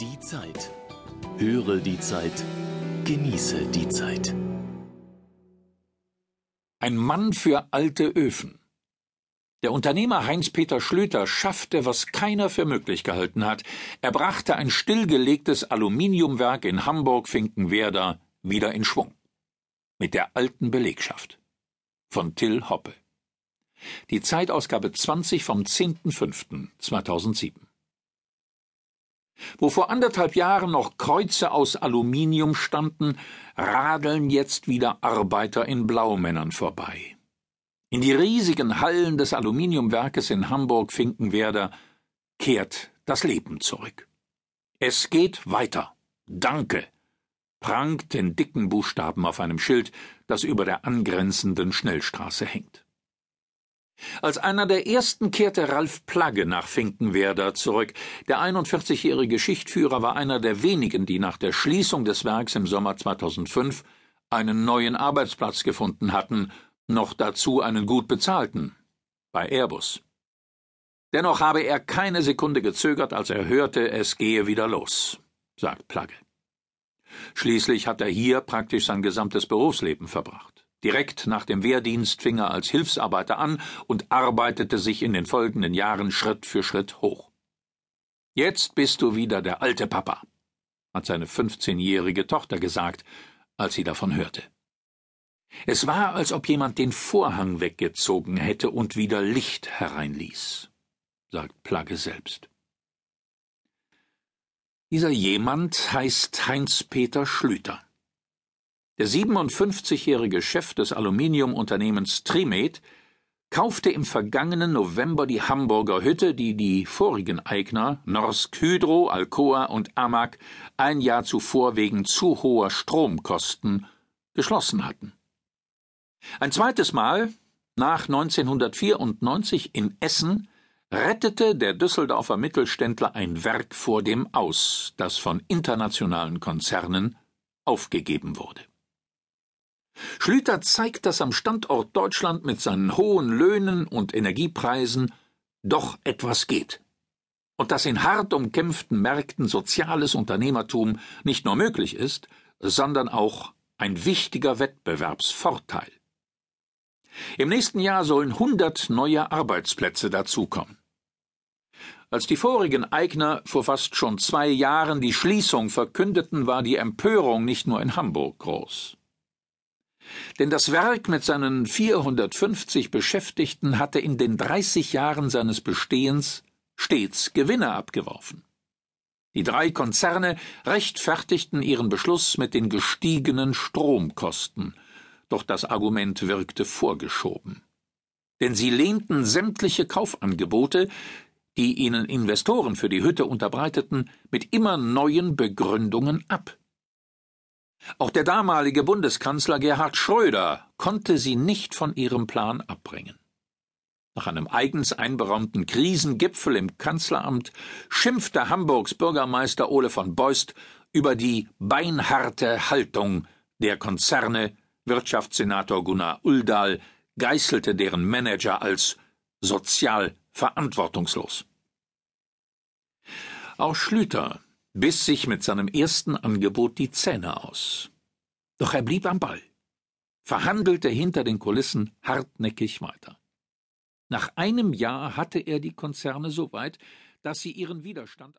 Die Zeit. Höre die Zeit. Genieße die Zeit. Ein Mann für alte Öfen. Der Unternehmer Heinz-Peter Schlüter schaffte, was keiner für möglich gehalten hat. Er brachte ein stillgelegtes Aluminiumwerk in Hamburg-Finkenwerder wieder in Schwung. Mit der alten Belegschaft. Von Till Hoppe. Die Zeitausgabe 20 vom 10.05.2007. Wo vor anderthalb Jahren noch Kreuze aus Aluminium standen, radeln jetzt wieder Arbeiter in Blaumännern vorbei. In die riesigen Hallen des Aluminiumwerkes in Hamburg-Finkenwerder kehrt das Leben zurück. Es geht weiter. Danke. prangt in dicken Buchstaben auf einem Schild, das über der angrenzenden Schnellstraße hängt. Als einer der ersten kehrte Ralf Plagge nach Finkenwerder zurück. Der 41-jährige Schichtführer war einer der wenigen, die nach der Schließung des Werks im Sommer 2005 einen neuen Arbeitsplatz gefunden hatten, noch dazu einen gut bezahlten, bei Airbus. Dennoch habe er keine Sekunde gezögert, als er hörte, es gehe wieder los, sagt Plagge. Schließlich hat er hier praktisch sein gesamtes Berufsleben verbracht. Direkt nach dem Wehrdienst fing er als Hilfsarbeiter an und arbeitete sich in den folgenden Jahren Schritt für Schritt hoch. Jetzt bist du wieder der alte Papa, hat seine fünfzehnjährige Tochter gesagt, als sie davon hörte. Es war, als ob jemand den Vorhang weggezogen hätte und wieder Licht hereinließ, sagt Plagge selbst. Dieser jemand heißt Heinz-Peter Schlüter. Der 57-jährige Chef des Aluminiumunternehmens Trimed kaufte im vergangenen November die Hamburger Hütte, die die vorigen Eigner Norsk Hydro, Alcoa und Amag ein Jahr zuvor wegen zu hoher Stromkosten geschlossen hatten. Ein zweites Mal, nach 1994 in Essen, rettete der Düsseldorfer Mittelständler ein Werk vor dem Aus, das von internationalen Konzernen aufgegeben wurde. Schlüter zeigt, dass am Standort Deutschland mit seinen hohen Löhnen und Energiepreisen doch etwas geht. Und dass in hart umkämpften Märkten soziales Unternehmertum nicht nur möglich ist, sondern auch ein wichtiger Wettbewerbsvorteil. Im nächsten Jahr sollen hundert neue Arbeitsplätze dazukommen. Als die vorigen Eigner vor fast schon zwei Jahren die Schließung verkündeten, war die Empörung nicht nur in Hamburg groß. Denn das Werk mit seinen 450 Beschäftigten hatte in den 30 Jahren seines Bestehens stets Gewinne abgeworfen. Die drei Konzerne rechtfertigten ihren Beschluss mit den gestiegenen Stromkosten, doch das Argument wirkte vorgeschoben. Denn sie lehnten sämtliche Kaufangebote, die ihnen Investoren für die Hütte unterbreiteten, mit immer neuen Begründungen ab. Auch der damalige Bundeskanzler Gerhard Schröder konnte sie nicht von ihrem Plan abbringen. Nach einem eigens einberaumten Krisengipfel im Kanzleramt schimpfte Hamburgs Bürgermeister Ole von Beust über die beinharte Haltung der Konzerne, Wirtschaftssenator Gunnar Uldahl geißelte deren Manager als sozial verantwortungslos. Auch Schlüter biss sich mit seinem ersten Angebot die Zähne aus. Doch er blieb am Ball, verhandelte hinter den Kulissen hartnäckig weiter. Nach einem Jahr hatte er die Konzerne so weit, dass sie ihren Widerstand